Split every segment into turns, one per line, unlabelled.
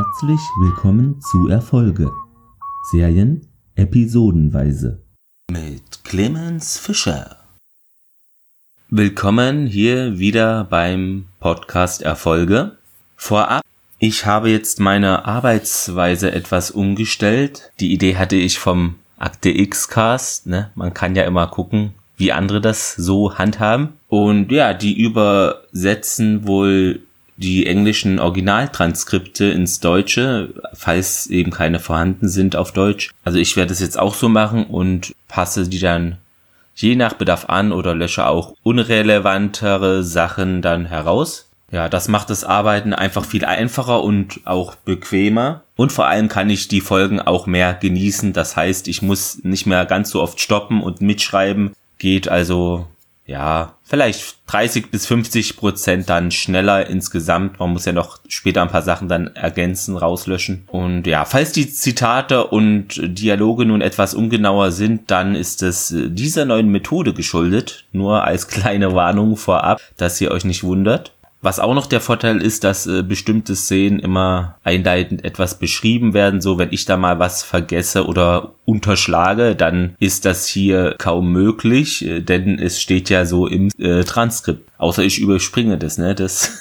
Herzlich willkommen zu Erfolge. Serien episodenweise.
Mit Clemens Fischer. Willkommen hier wieder beim Podcast Erfolge. Vorab, ich habe jetzt meine Arbeitsweise etwas umgestellt. Die Idee hatte ich vom Akte X Cast, ne? Man kann ja immer gucken, wie andere das so handhaben. Und ja, die übersetzen wohl die englischen Originaltranskripte ins Deutsche, falls eben keine vorhanden sind auf Deutsch. Also ich werde es jetzt auch so machen und passe die dann je nach Bedarf an oder lösche auch unrelevantere Sachen dann heraus. Ja, das macht das Arbeiten einfach viel einfacher und auch bequemer. Und vor allem kann ich die Folgen auch mehr genießen. Das heißt, ich muss nicht mehr ganz so oft stoppen und mitschreiben. Geht also ja, vielleicht 30 bis 50 Prozent dann schneller insgesamt. Man muss ja noch später ein paar Sachen dann ergänzen, rauslöschen. Und ja, falls die Zitate und Dialoge nun etwas ungenauer sind, dann ist es dieser neuen Methode geschuldet. Nur als kleine Warnung vorab, dass ihr euch nicht wundert. Was auch noch der Vorteil ist, dass äh, bestimmte Szenen immer einleitend etwas beschrieben werden. So, wenn ich da mal was vergesse oder unterschlage, dann ist das hier kaum möglich, äh, denn es steht ja so im äh, Transkript. Außer ich überspringe das, ne? Das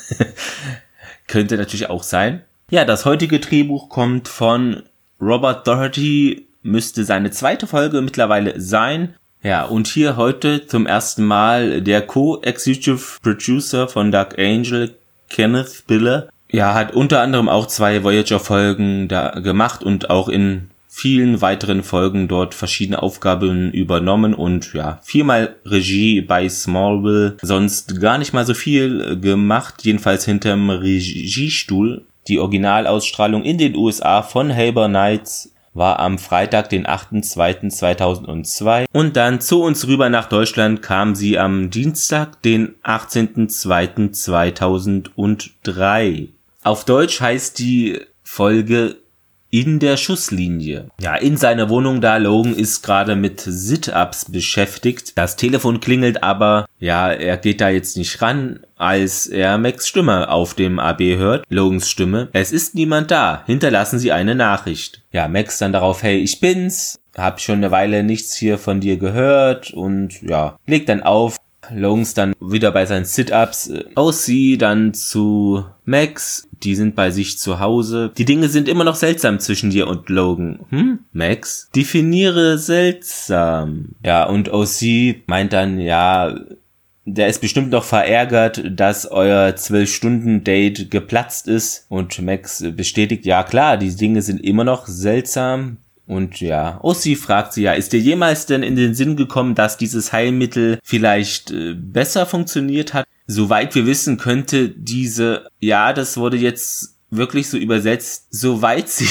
könnte natürlich auch sein. Ja, das heutige Drehbuch kommt von Robert Doherty, müsste seine zweite Folge mittlerweile sein. Ja, und hier heute zum ersten Mal der Co-Executive Producer von Dark Angel, Kenneth Biller. Ja, hat unter anderem auch zwei Voyager-Folgen da gemacht und auch in vielen weiteren Folgen dort verschiedene Aufgaben übernommen und ja, viermal Regie bei Smallville, sonst gar nicht mal so viel gemacht, jedenfalls hinterm Regiestuhl. Die Originalausstrahlung in den USA von Haber Knights war am Freitag, den 8.2.2002 und dann zu uns rüber nach Deutschland kam sie am Dienstag, den 18.2.2003. Auf Deutsch heißt die Folge in der Schusslinie. Ja, in seiner Wohnung da, Logan ist gerade mit Sit-Ups beschäftigt. Das Telefon klingelt aber, ja, er geht da jetzt nicht ran, als er Max Stimme auf dem AB hört, Logans Stimme. Es ist niemand da, hinterlassen Sie eine Nachricht. Ja, Max dann darauf, hey, ich bin's, hab schon eine Weile nichts hier von dir gehört und ja, legt dann auf, Logans dann wieder bei seinen Sit-Ups. Aus sie dann zu Max. Die sind bei sich zu Hause. Die Dinge sind immer noch seltsam zwischen dir und Logan. Hm? Max? Definiere seltsam. Ja, und OC meint dann, ja, der ist bestimmt noch verärgert, dass euer 12-Stunden-Date geplatzt ist. Und Max bestätigt, ja klar, die Dinge sind immer noch seltsam. Und ja, Ossi fragt sie ja, ist dir jemals denn in den Sinn gekommen, dass dieses Heilmittel vielleicht äh, besser funktioniert hat? Soweit wir wissen, könnte diese, ja, das wurde jetzt wirklich so übersetzt, soweit sie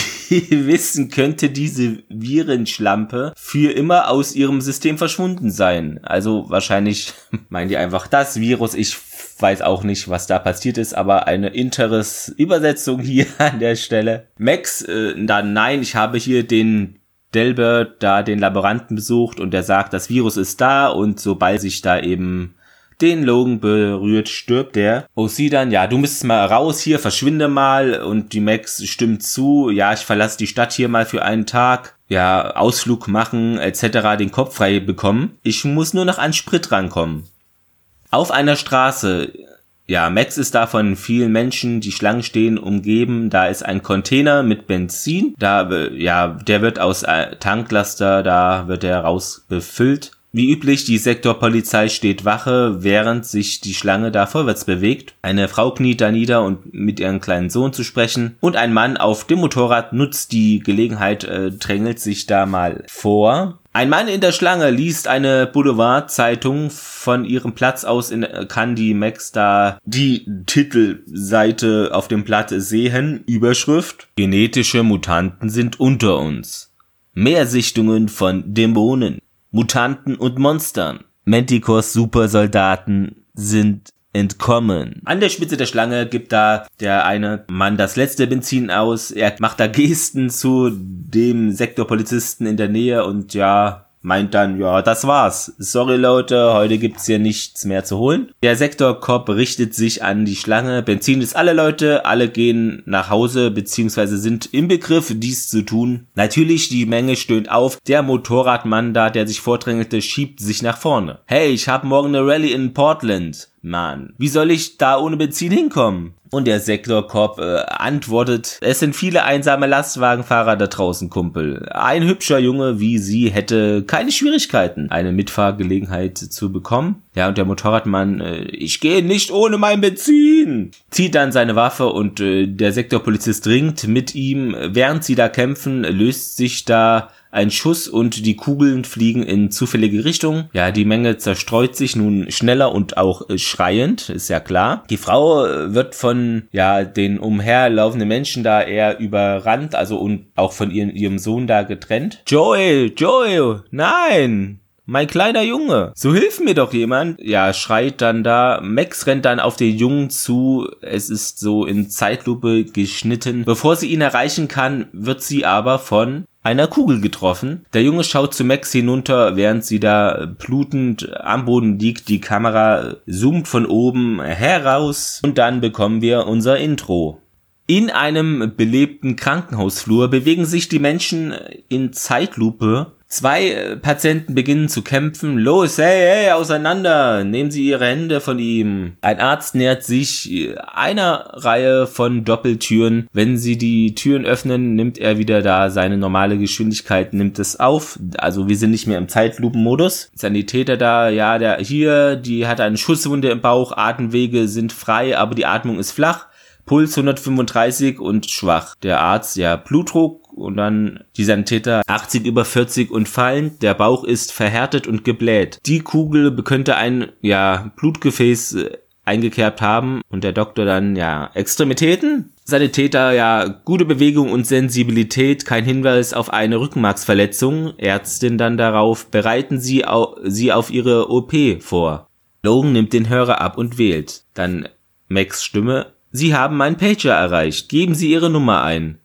wissen, könnte diese Virenschlampe für immer aus ihrem System verschwunden sein. Also wahrscheinlich meinen die einfach das Virus. Ich weiß auch nicht, was da passiert ist, aber eine interes Übersetzung hier an der Stelle. Max, äh, dann nein, ich habe hier den Delbert da den Laboranten besucht und der sagt, das Virus ist da und sobald sich da eben den Logan berührt, stirbt der. OC dann, ja, du müsstest mal raus hier, verschwinde mal und die Max stimmt zu, ja, ich verlasse die Stadt hier mal für einen Tag, ja, Ausflug machen etc., den Kopf frei bekommen. Ich muss nur noch an Sprit rankommen. Auf einer Straße. Ja, Max ist da von vielen Menschen, die Schlangen stehen, umgeben. Da ist ein Container mit Benzin. Da, ja, der wird aus äh, Tanklaster, da wird er raus befüllt. Wie üblich, die Sektorpolizei steht Wache, während sich die Schlange da vorwärts bewegt. Eine Frau kniet da nieder, um mit ihrem kleinen Sohn zu sprechen. Und ein Mann auf dem Motorrad nutzt die Gelegenheit, äh, drängelt sich da mal vor. Ein Mann in der Schlange liest eine Boulevardzeitung von ihrem Platz aus in, kann Max da die Titelseite auf dem Blatt sehen. Überschrift. Genetische Mutanten sind unter uns. Mehr Sichtungen von Dämonen. Mutanten und Monstern. Manticores Supersoldaten sind entkommen. An der Spitze der Schlange gibt da der eine Mann das letzte Benzin aus. Er macht da Gesten zu dem Sektorpolizisten in der Nähe und ja, meint dann, ja, das war's. Sorry Leute, heute gibt's hier nichts mehr zu holen. Der Sektorcop richtet sich an die Schlange. Benzin ist alle Leute, alle gehen nach Hause beziehungsweise sind im Begriff, dies zu tun. Natürlich, die Menge stöhnt auf. Der Motorradmann da, der sich vordrängelte, schiebt sich nach vorne. Hey, ich hab morgen eine Rallye in Portland. Mann, wie soll ich da ohne Benzin hinkommen? Und der Sektorkorb äh, antwortet, es sind viele einsame Lastwagenfahrer da draußen, Kumpel. Ein hübscher Junge wie sie hätte keine Schwierigkeiten, eine Mitfahrgelegenheit zu bekommen. Ja, und der Motorradmann, äh, ich gehe nicht ohne mein Benzin, zieht dann seine Waffe und äh, der Sektorpolizist dringt mit ihm. Während sie da kämpfen, löst sich da ein Schuss und die Kugeln fliegen in zufällige Richtungen. Ja, die Menge zerstreut sich nun schneller und auch äh, schreiend, ist ja klar. Die Frau äh, wird von ja den umherlaufenden Menschen da eher überrannt, also und auch von ihrem, ihrem Sohn da getrennt. Joel, Joel, nein! Mein kleiner Junge, so hilf mir doch jemand. Ja, schreit dann da. Max rennt dann auf den Jungen zu. Es ist so in Zeitlupe geschnitten. Bevor sie ihn erreichen kann, wird sie aber von einer Kugel getroffen. Der Junge schaut zu Max hinunter, während sie da blutend am Boden liegt. Die Kamera zoomt von oben heraus und dann bekommen wir unser Intro. In einem belebten Krankenhausflur bewegen sich die Menschen in Zeitlupe Zwei äh, Patienten beginnen zu kämpfen. Los, hey, hey, auseinander! Nehmen Sie Ihre Hände von ihm. Ein Arzt nähert sich äh, einer Reihe von Doppeltüren. Wenn Sie die Türen öffnen, nimmt er wieder da seine normale Geschwindigkeit, nimmt es auf. Also wir sind nicht mehr im Zeitlupenmodus. Sanitäter da, ja, der hier, die hat eine Schusswunde im Bauch, Atemwege sind frei, aber die Atmung ist flach. Puls 135 und schwach. Der Arzt, ja, Blutdruck und dann die Sanitäter 80 über 40 und fallend. Der Bauch ist verhärtet und gebläht. Die Kugel könnte ein, ja, Blutgefäß äh, eingekerbt haben und der Doktor dann, ja, Extremitäten? Sanitäter, ja, gute Bewegung und Sensibilität, kein Hinweis auf eine Rückenmarksverletzung. Ärztin dann darauf, bereiten Sie au sie auf Ihre OP vor. Logan nimmt den Hörer ab und wählt. Dann Max Stimme, Sie haben meinen Pager erreicht. Geben Sie Ihre Nummer ein.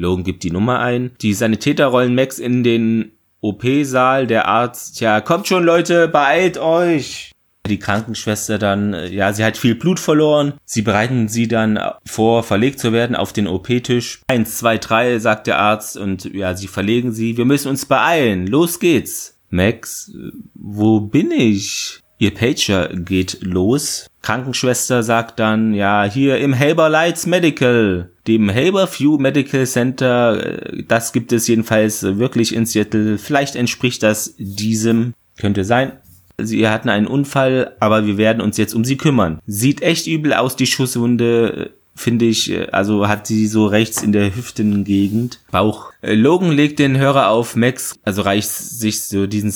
Logan gibt die Nummer ein. Die Sanitäter rollen Max in den OP-Saal. Der Arzt, ja, kommt schon Leute, beeilt euch. Die Krankenschwester dann, ja, sie hat viel Blut verloren. Sie bereiten sie dann vor, verlegt zu werden auf den OP-Tisch. Eins, zwei, drei, sagt der Arzt und ja, sie verlegen sie. Wir müssen uns beeilen. Los geht's. Max, wo bin ich? Ihr Pager geht los. Krankenschwester sagt dann, ja, hier im Haber Lights Medical, dem Haberview Medical Center, äh, das gibt es jedenfalls wirklich in Seattle. Vielleicht entspricht das diesem, könnte sein. Sie hatten einen Unfall, aber wir werden uns jetzt um sie kümmern. Sieht echt übel aus, die Schusswunde finde ich, äh, also hat sie so rechts in der Hüftengegend Bauch. Äh, Logan legt den Hörer auf Max, also reicht sich so diesen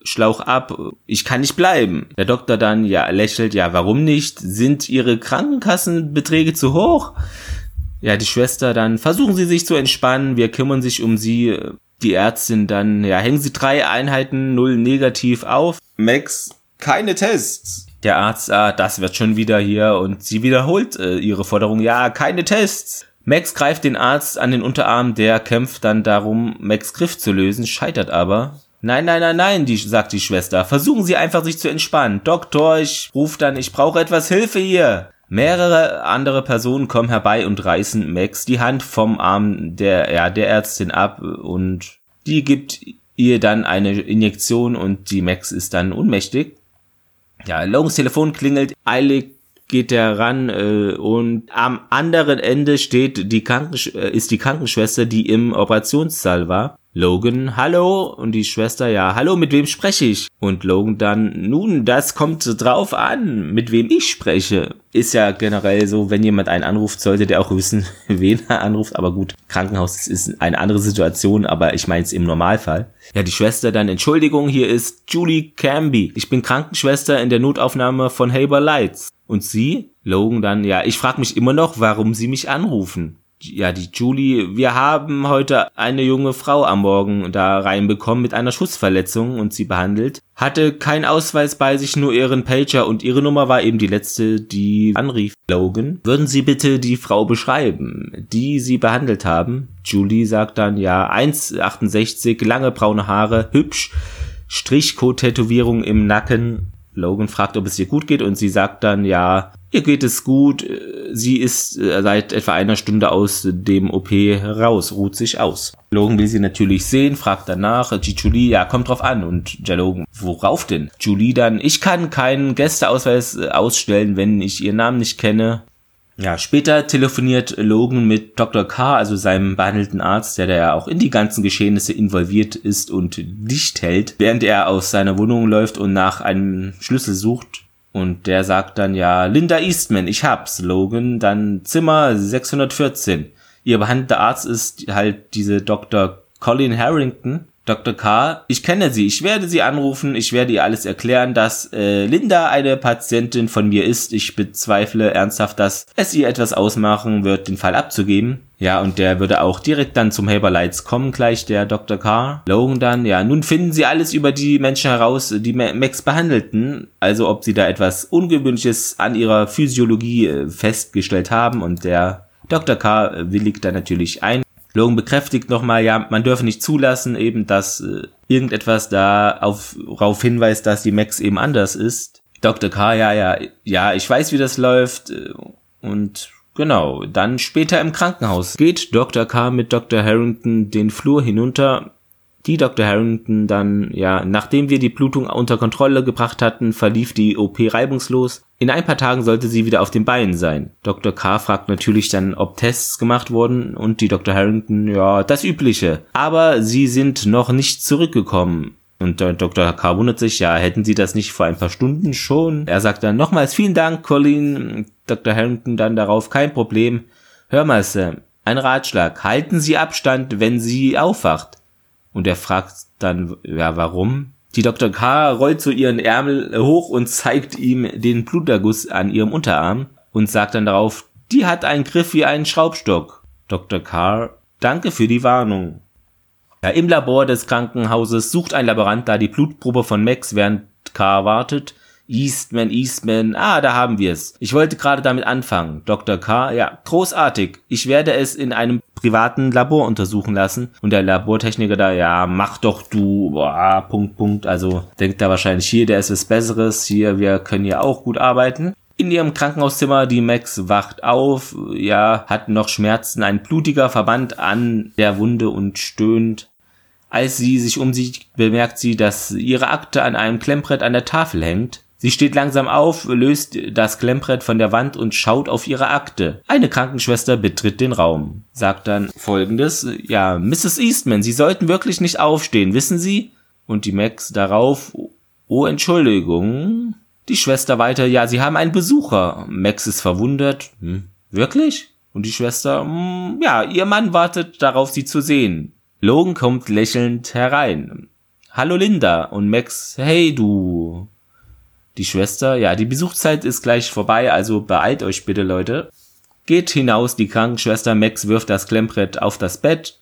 Sauerstoffschlauch ab. Ich kann nicht bleiben. Der Doktor dann, ja, lächelt, ja, warum nicht? Sind ihre Krankenkassenbeträge zu hoch? Ja, die Schwester dann, versuchen Sie sich zu entspannen, wir kümmern sich um Sie. Die Ärztin dann, ja, hängen Sie drei Einheiten null negativ auf. Max, keine Tests der Arzt, ah, das wird schon wieder hier und sie wiederholt äh, ihre Forderung, ja, keine Tests. Max greift den Arzt an den Unterarm, der kämpft dann darum, Max Griff zu lösen, scheitert aber. Nein, nein, nein, nein, die, sagt die Schwester. Versuchen Sie einfach sich zu entspannen. Doktor, ich ruf dann, ich brauche etwas Hilfe hier. Mehrere andere Personen kommen herbei und reißen Max die Hand vom Arm der, ja, der Ärztin ab und die gibt ihr dann eine Injektion und die Max ist dann ohnmächtig. Ja, Logans Telefon klingelt, eilig geht er ran äh, und am anderen Ende steht die Krankensch äh, ist die Krankenschwester, die im Operationssaal war. Logan, hallo und die Schwester, ja, hallo, mit wem spreche ich? Und Logan dann, nun, das kommt drauf an, mit wem ich spreche. Ist ja generell so, wenn jemand einen anruft, sollte der auch wissen, wen er anruft. Aber gut, Krankenhaus ist eine andere Situation, aber ich meine es im Normalfall. Ja, die Schwester dann, Entschuldigung, hier ist Julie Camby. Ich bin Krankenschwester in der Notaufnahme von Haber Lights. Und sie, Logan dann, ja, ich frage mich immer noch, warum sie mich anrufen. Ja, die Julie, wir haben heute eine junge Frau am Morgen da reinbekommen mit einer Schussverletzung und sie behandelt. Hatte keinen Ausweis bei sich, nur ihren Pager und ihre Nummer war eben die letzte, die anrief. Logan, würden Sie bitte die Frau beschreiben, die Sie behandelt haben? Julie sagt dann, ja, 1,68, lange braune Haare, hübsch, Strichcode-Tätowierung im Nacken. Logan fragt, ob es ihr gut geht und sie sagt dann, ja, Ihr geht es gut. Sie ist äh, seit etwa einer Stunde aus dem OP raus, ruht sich aus. Logan will sie natürlich sehen, fragt danach. Julie, ja, kommt drauf an. Und der Logan, worauf denn? Julie dann, ich kann keinen Gästeausweis äh, ausstellen, wenn ich ihren Namen nicht kenne. Ja, später telefoniert Logan mit Dr. K., also seinem behandelten Arzt, der da ja auch in die ganzen Geschehnisse involviert ist und dicht hält, während er aus seiner Wohnung läuft und nach einem Schlüssel sucht. Und der sagt dann ja, Linda Eastman, ich hab's. Logan, dann Zimmer 614. Ihr behandelter Arzt ist halt diese Dr. Colin Harrington. Dr. K., ich kenne sie, ich werde sie anrufen, ich werde ihr alles erklären, dass äh, Linda eine Patientin von mir ist. Ich bezweifle ernsthaft, dass es ihr etwas ausmachen wird, den Fall abzugeben. Ja, und der würde auch direkt dann zum Haber Lights kommen, gleich der Dr. K. Logan dann, ja, nun finden sie alles über die Menschen heraus, die Max behandelten, also ob sie da etwas Ungewöhnliches an ihrer Physiologie äh, festgestellt haben und der Dr. K. willigt da natürlich ein. Logan bekräftigt nochmal, ja, man dürfe nicht zulassen, eben, dass äh, irgendetwas da auf, darauf hinweist, dass die Max eben anders ist. Dr. K, ja, ja, ja, ich weiß, wie das läuft. Äh, und genau, dann später im Krankenhaus geht Dr. K mit Dr. Harrington den Flur hinunter die Dr. Harrington dann, ja, nachdem wir die Blutung unter Kontrolle gebracht hatten, verlief die OP reibungslos. In ein paar Tagen sollte sie wieder auf den Beinen sein. Dr. K. fragt natürlich dann, ob Tests gemacht wurden und die Dr. Harrington, ja, das Übliche. Aber sie sind noch nicht zurückgekommen. Und Dr. K. wundert sich, ja, hätten Sie das nicht vor ein paar Stunden schon? Er sagt dann nochmals vielen Dank, Colin. Dr. Harrington dann darauf, kein Problem. Hör mal, Sam, ein Ratschlag. Halten Sie Abstand, wenn sie aufwacht. Und er fragt dann, ja, warum? Die Dr. K. rollt so ihren Ärmel hoch und zeigt ihm den Bluterguss an ihrem Unterarm und sagt dann darauf, die hat einen Griff wie einen Schraubstock. Dr. K. Danke für die Warnung. Ja, Im Labor des Krankenhauses sucht ein Laborant da die Blutprobe von Max, während K. wartet. Eastman, Eastman, ah, da haben wir es. Ich wollte gerade damit anfangen. Dr. K., ja, großartig. Ich werde es in einem privaten Labor untersuchen lassen. Und der Labortechniker da, ja, mach doch du, boah, Punkt, Punkt. Also denkt da wahrscheinlich hier, der ist was Besseres. Hier, wir können ja auch gut arbeiten. In ihrem Krankenhauszimmer, die Max wacht auf, ja, hat noch Schmerzen, ein blutiger Verband an der Wunde und stöhnt. Als sie sich umsieht, bemerkt sie, dass ihre Akte an einem Klemmbrett an der Tafel hängt. Sie steht langsam auf, löst das Klemmbrett von der Wand und schaut auf ihre Akte. Eine Krankenschwester betritt den Raum, sagt dann folgendes, ja, Mrs. Eastman, Sie sollten wirklich nicht aufstehen, wissen Sie? Und die Max darauf, oh Entschuldigung. Die Schwester weiter, ja, Sie haben einen Besucher. Max ist verwundert, hm, wirklich? Und die Schwester, hm, ja, Ihr Mann wartet darauf, Sie zu sehen. Logan kommt lächelnd herein. Hallo Linda und Max, hey du. Die Schwester, ja, die Besuchszeit ist gleich vorbei, also beeilt euch bitte, Leute. Geht hinaus, die Krankenschwester Max wirft das Klemmbrett auf das Bett.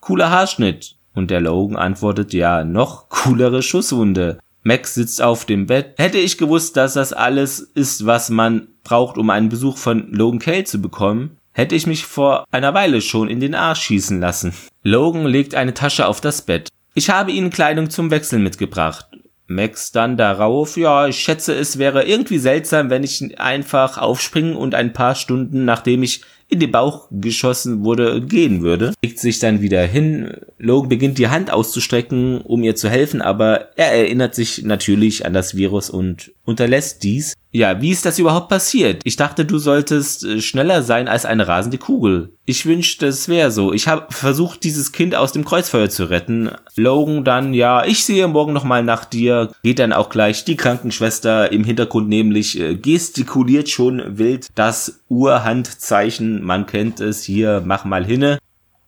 Cooler Haarschnitt. Und der Logan antwortet, ja, noch coolere Schusswunde. Max sitzt auf dem Bett. Hätte ich gewusst, dass das alles ist, was man braucht, um einen Besuch von Logan Kale zu bekommen, hätte ich mich vor einer Weile schon in den Arsch schießen lassen. Logan legt eine Tasche auf das Bett. Ich habe Ihnen Kleidung zum Wechseln mitgebracht. Max dann darauf, ja, ich schätze, es wäre irgendwie seltsam, wenn ich einfach aufspringen und ein paar Stunden, nachdem ich in den Bauch geschossen wurde, gehen würde. Legt sich dann wieder hin. Logan beginnt die Hand auszustrecken, um ihr zu helfen, aber er erinnert sich natürlich an das Virus und unterlässt dies. Ja, wie ist das überhaupt passiert? Ich dachte, du solltest äh, schneller sein als eine rasende Kugel. Ich wünschte, es wäre so. Ich habe versucht, dieses Kind aus dem Kreuzfeuer zu retten. Logan dann, ja, ich sehe morgen nochmal nach dir. Geht dann auch gleich die Krankenschwester im Hintergrund nämlich äh, gestikuliert schon wild das Urhandzeichen. Man kennt es hier, mach mal hinne.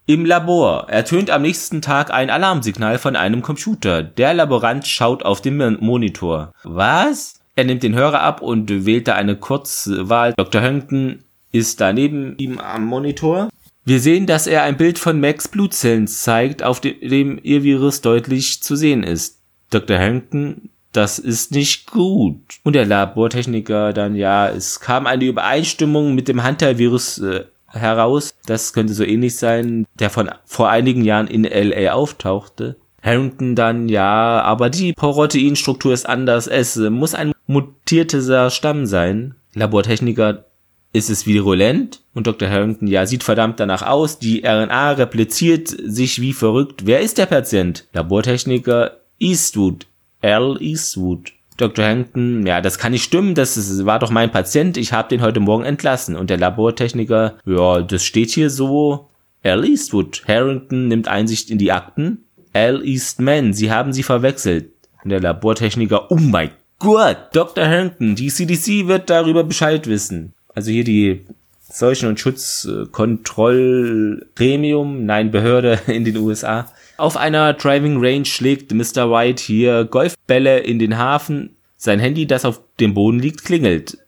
Im Labor ertönt am nächsten Tag ein Alarmsignal von einem Computer. Der Laborant schaut auf den Monitor. Was? Er nimmt den Hörer ab und wählt da eine Kurzwahl. Dr. Höngton ist da neben ihm am Monitor. Wir sehen, dass er ein Bild von Max Blutzellen zeigt, auf dem ihr Virus deutlich zu sehen ist. Dr. Harrington, das ist nicht gut. Und der Labortechniker dann, ja, es kam eine Übereinstimmung mit dem Hunter-Virus äh, heraus. Das könnte so ähnlich sein, der von vor einigen Jahren in LA auftauchte. Harrington dann, ja, aber die Proteinstruktur ist anders. Es muss ein mutierter Stamm sein. Labortechniker, ist es virulent? Und Dr. Harrington, ja, sieht verdammt danach aus. Die RNA repliziert sich wie verrückt. Wer ist der Patient? Labortechniker Eastwood. Al Eastwood. Dr. Harrington, ja, das kann nicht stimmen, das war doch mein Patient, ich habe den heute Morgen entlassen. Und der Labortechniker, ja, das steht hier so. Al Eastwood. Harrington nimmt Einsicht in die Akten. Al Eastman, Sie haben sie verwechselt. Und der Labortechniker, oh mein Gott, Dr. Harrington, die CDC wird darüber Bescheid wissen. Also hier die Seuchen- und Schutzkontrollgremium, nein, Behörde in den USA. Auf einer Driving Range schlägt Mr. White hier Golfbälle in den Hafen. Sein Handy, das auf dem Boden liegt, klingelt.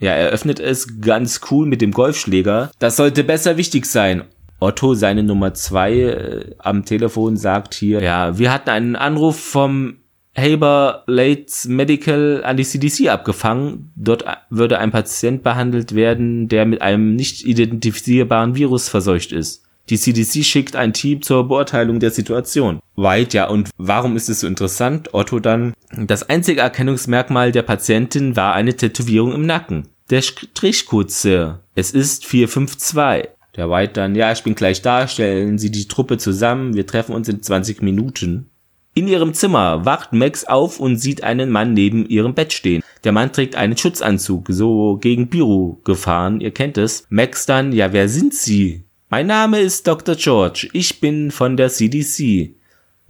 Ja, er öffnet es ganz cool mit dem Golfschläger. Das sollte besser wichtig sein. Otto, seine Nummer zwei äh, am Telefon, sagt hier, ja, wir hatten einen Anruf vom Haber Lates Medical an die CDC abgefangen. Dort würde ein Patient behandelt werden, der mit einem nicht identifizierbaren Virus verseucht ist. Die CDC schickt ein Team zur Beurteilung der Situation. White, ja, und warum ist es so interessant? Otto dann, das einzige Erkennungsmerkmal der Patientin war eine Tätowierung im Nacken. Der Strichcode, Sir. Es ist 452. Der White dann, ja, ich bin gleich da, stellen Sie die Truppe zusammen, wir treffen uns in 20 Minuten. In ihrem Zimmer wacht Max auf und sieht einen Mann neben ihrem Bett stehen. Der Mann trägt einen Schutzanzug, so gegen Bürogefahren, ihr kennt es. Max dann, ja, wer sind Sie? Mein Name ist Dr. George. Ich bin von der CDC.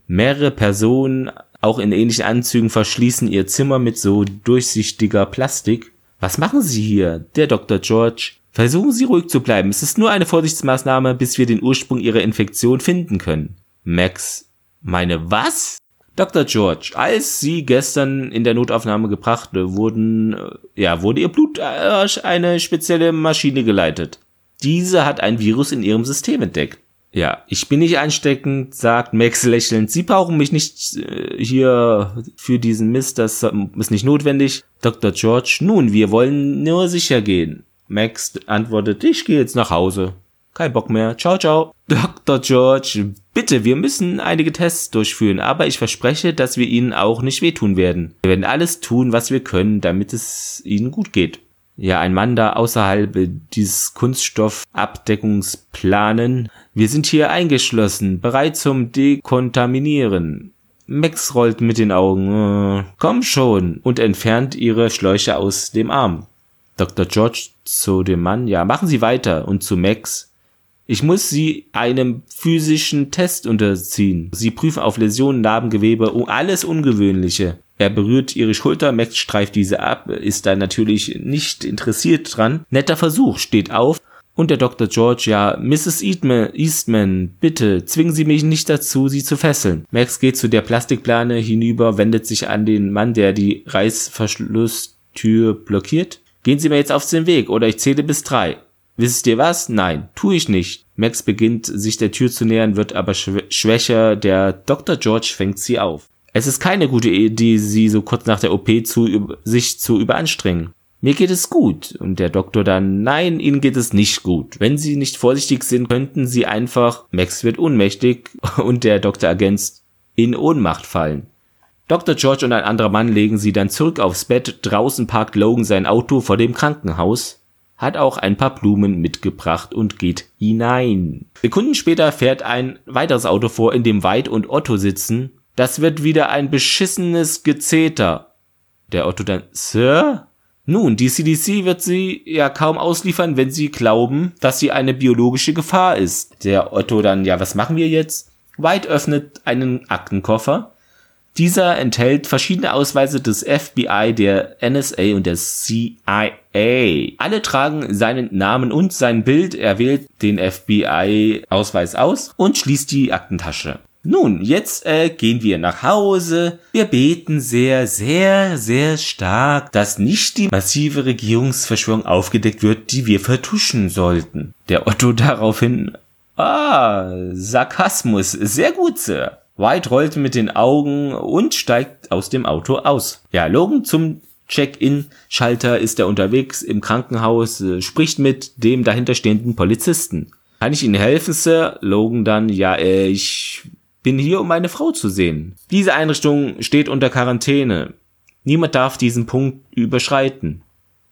Mehrere Personen, auch in ähnlichen Anzügen, verschließen ihr Zimmer mit so durchsichtiger Plastik. Was machen Sie hier? Der Dr. George. Versuchen Sie ruhig zu bleiben. Es ist nur eine Vorsichtsmaßnahme, bis wir den Ursprung Ihrer Infektion finden können. Max. Meine was? Dr. George, als Sie gestern in der Notaufnahme gebracht wurden, äh, ja, wurde Ihr Blut äh, eine spezielle Maschine geleitet. Diese hat ein Virus in ihrem System entdeckt. Ja, ich bin nicht ansteckend, sagt Max lächelnd. Sie brauchen mich nicht äh, hier für diesen Mist, das ist nicht notwendig. Dr. George, nun, wir wollen nur sicher gehen. Max antwortet, ich gehe jetzt nach Hause. Kein Bock mehr. Ciao, ciao. Dr. George, bitte, wir müssen einige Tests durchführen, aber ich verspreche, dass wir Ihnen auch nicht wehtun werden. Wir werden alles tun, was wir können, damit es Ihnen gut geht ja, ein Mann da außerhalb dieses Kunststoffabdeckungsplanen. Wir sind hier eingeschlossen, bereit zum Dekontaminieren. Max rollt mit den Augen. Äh, komm schon und entfernt ihre Schläuche aus dem Arm. Dr. George zu dem Mann, ja, machen Sie weiter und zu Max. Ich muss Sie einem physischen Test unterziehen. Sie prüfen auf Läsionen, Narbengewebe, alles Ungewöhnliche. Er berührt ihre Schulter, Max streift diese ab, ist da natürlich nicht interessiert dran. Netter Versuch, steht auf und der Dr. George, ja, Mrs. Eastman, Eastman, bitte, zwingen Sie mich nicht dazu, Sie zu fesseln. Max geht zu der Plastikplane hinüber, wendet sich an den Mann, der die Reißverschlusstür blockiert. Gehen Sie mir jetzt auf den Weg, oder ich zähle bis drei. Wisst ihr was? Nein, tu ich nicht. Max beginnt, sich der Tür zu nähern, wird aber schwächer. Der Dr. George fängt sie auf. Es ist keine gute Idee, sie so kurz nach der OP zu, sich zu überanstrengen. Mir geht es gut. Und der Doktor dann, nein, Ihnen geht es nicht gut. Wenn Sie nicht vorsichtig sind, könnten Sie einfach, Max wird ohnmächtig und der Doktor ergänzt, in Ohnmacht fallen. Dr. George und ein anderer Mann legen sie dann zurück aufs Bett. Draußen parkt Logan sein Auto vor dem Krankenhaus, hat auch ein paar Blumen mitgebracht und geht hinein. Sekunden später fährt ein weiteres Auto vor, in dem White und Otto sitzen das wird wieder ein beschissenes Gezeter. Der Otto dann, Sir? Nun, die CDC wird sie ja kaum ausliefern, wenn sie glauben, dass sie eine biologische Gefahr ist. Der Otto dann, ja, was machen wir jetzt? White öffnet einen Aktenkoffer. Dieser enthält verschiedene Ausweise des FBI, der NSA und der CIA. Alle tragen seinen Namen und sein Bild. Er wählt den FBI-Ausweis aus und schließt die Aktentasche. Nun, jetzt äh, gehen wir nach Hause. Wir beten sehr, sehr, sehr stark, dass nicht die massive Regierungsverschwörung aufgedeckt wird, die wir vertuschen sollten. Der Otto daraufhin, Ah, Sarkasmus. Sehr gut, Sir. White rollt mit den Augen und steigt aus dem Auto aus. Ja, Logan zum Check-in-Schalter ist er unterwegs im Krankenhaus, äh, spricht mit dem dahinterstehenden Polizisten. Kann ich Ihnen helfen, Sir? Logan dann, ja, äh, ich bin hier, um meine Frau zu sehen. Diese Einrichtung steht unter Quarantäne. Niemand darf diesen Punkt überschreiten.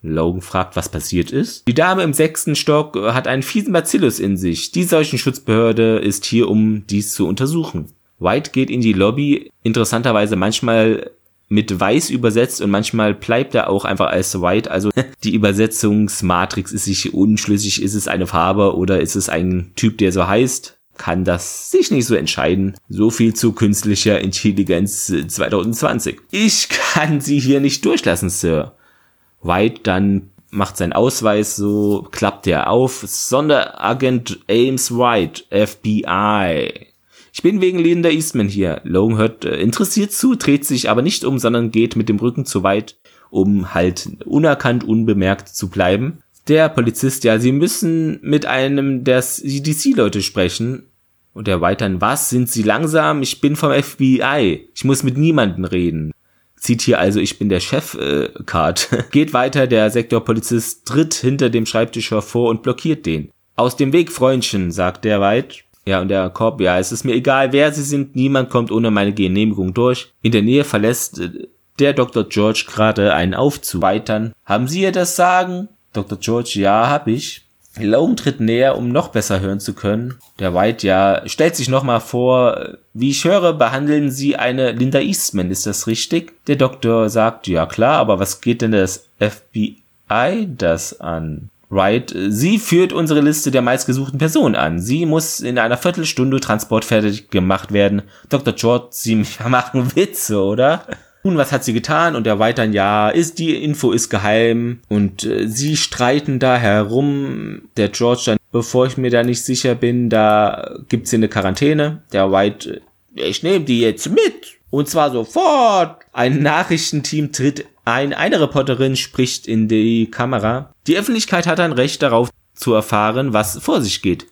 Logan fragt, was passiert ist. Die Dame im sechsten Stock hat einen fiesen Bacillus in sich. Die Seuchenschutzbehörde ist hier, um dies zu untersuchen. White geht in die Lobby, interessanterweise manchmal mit weiß übersetzt und manchmal bleibt er auch einfach als white. Also die Übersetzungsmatrix ist sich unschlüssig. Ist es eine Farbe oder ist es ein Typ, der so heißt? Kann das sich nicht so entscheiden. So viel zu künstlicher Intelligenz 2020. Ich kann sie hier nicht durchlassen, Sir. White dann macht seinen Ausweis so, klappt er auf. Sonderagent Ames White, FBI. Ich bin wegen Linda Eastman hier. Logan hört äh, interessiert zu, dreht sich aber nicht um, sondern geht mit dem Rücken zu weit, um halt unerkannt, unbemerkt zu bleiben. Der Polizist, ja, sie müssen mit einem der CDC-Leute sprechen. Und er weitern, was, sind Sie langsam? Ich bin vom FBI. Ich muss mit niemandem reden. Zieht hier also, ich bin der Chef-Card. Äh, Geht weiter, der Sektorpolizist tritt hinter dem Schreibtisch hervor und blockiert den. Aus dem Weg, Freundchen, sagt der White. Ja, und der Korb, ja, es ist mir egal, wer sie sind, niemand kommt ohne meine Genehmigung durch. In der Nähe verlässt äh, der Dr. George gerade einen Aufzug. Weitern. Haben Sie ihr das Sagen? Dr. George, ja, hab ich. Logan tritt näher, um noch besser hören zu können. Der White, ja, stellt sich nochmal vor, wie ich höre, behandeln Sie eine Linda Eastman, ist das richtig? Der Doktor sagt, ja klar, aber was geht denn das FBI das an? Wright, sie führt unsere Liste der meistgesuchten Personen an. Sie muss in einer Viertelstunde transportfertig gemacht werden. Dr. George, Sie machen Witze, oder? Nun, was hat sie getan? Und er weitern, ja, ist die Info ist geheim und äh, sie streiten da herum. Der George dann, bevor ich mir da nicht sicher bin, da gibt's hier eine Quarantäne. Der White, äh, ich nehme die jetzt mit. Und zwar sofort. Ein Nachrichtenteam tritt ein. Eine Reporterin spricht in die Kamera. Die Öffentlichkeit hat ein Recht darauf zu erfahren, was vor sich geht.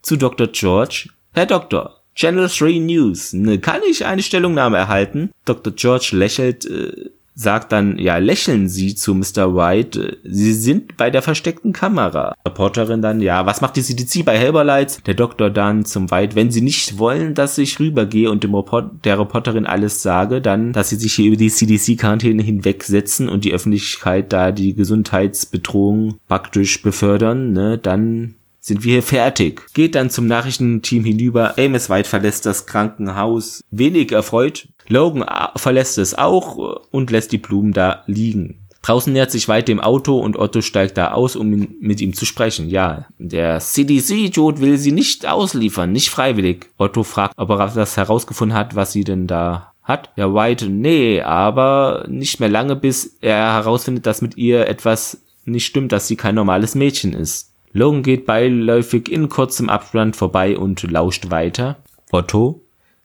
Zu Dr. George. Herr Doktor, Channel 3 News. Ne, kann ich eine Stellungnahme erhalten? Dr. George lächelt äh, sagt dann, ja, lächeln Sie zu Mr. White. Sie sind bei der versteckten Kamera. Reporterin dann, ja, was macht die CDC bei Helberlights? Der Doktor dann zum White, wenn Sie nicht wollen, dass ich rübergehe und dem Report der Reporterin alles sage, dann, dass Sie sich hier über die CDC-Quarantäne hinwegsetzen und die Öffentlichkeit da die Gesundheitsbedrohung praktisch befördern, ne, dann sind wir hier fertig. Geht dann zum Nachrichtenteam hinüber. Amos White verlässt das Krankenhaus wenig erfreut. Logan äh, verlässt es auch äh, und lässt die Blumen da liegen. Draußen nähert sich White dem Auto und Otto steigt da aus, um mit ihm zu sprechen. Ja, der CDC-Jude will sie nicht ausliefern, nicht freiwillig. Otto fragt, ob er das herausgefunden hat, was sie denn da hat. Ja, White, nee, aber nicht mehr lange, bis er herausfindet, dass mit ihr etwas nicht stimmt, dass sie kein normales Mädchen ist. Logan geht beiläufig in kurzem Abstand vorbei und lauscht weiter. Otto,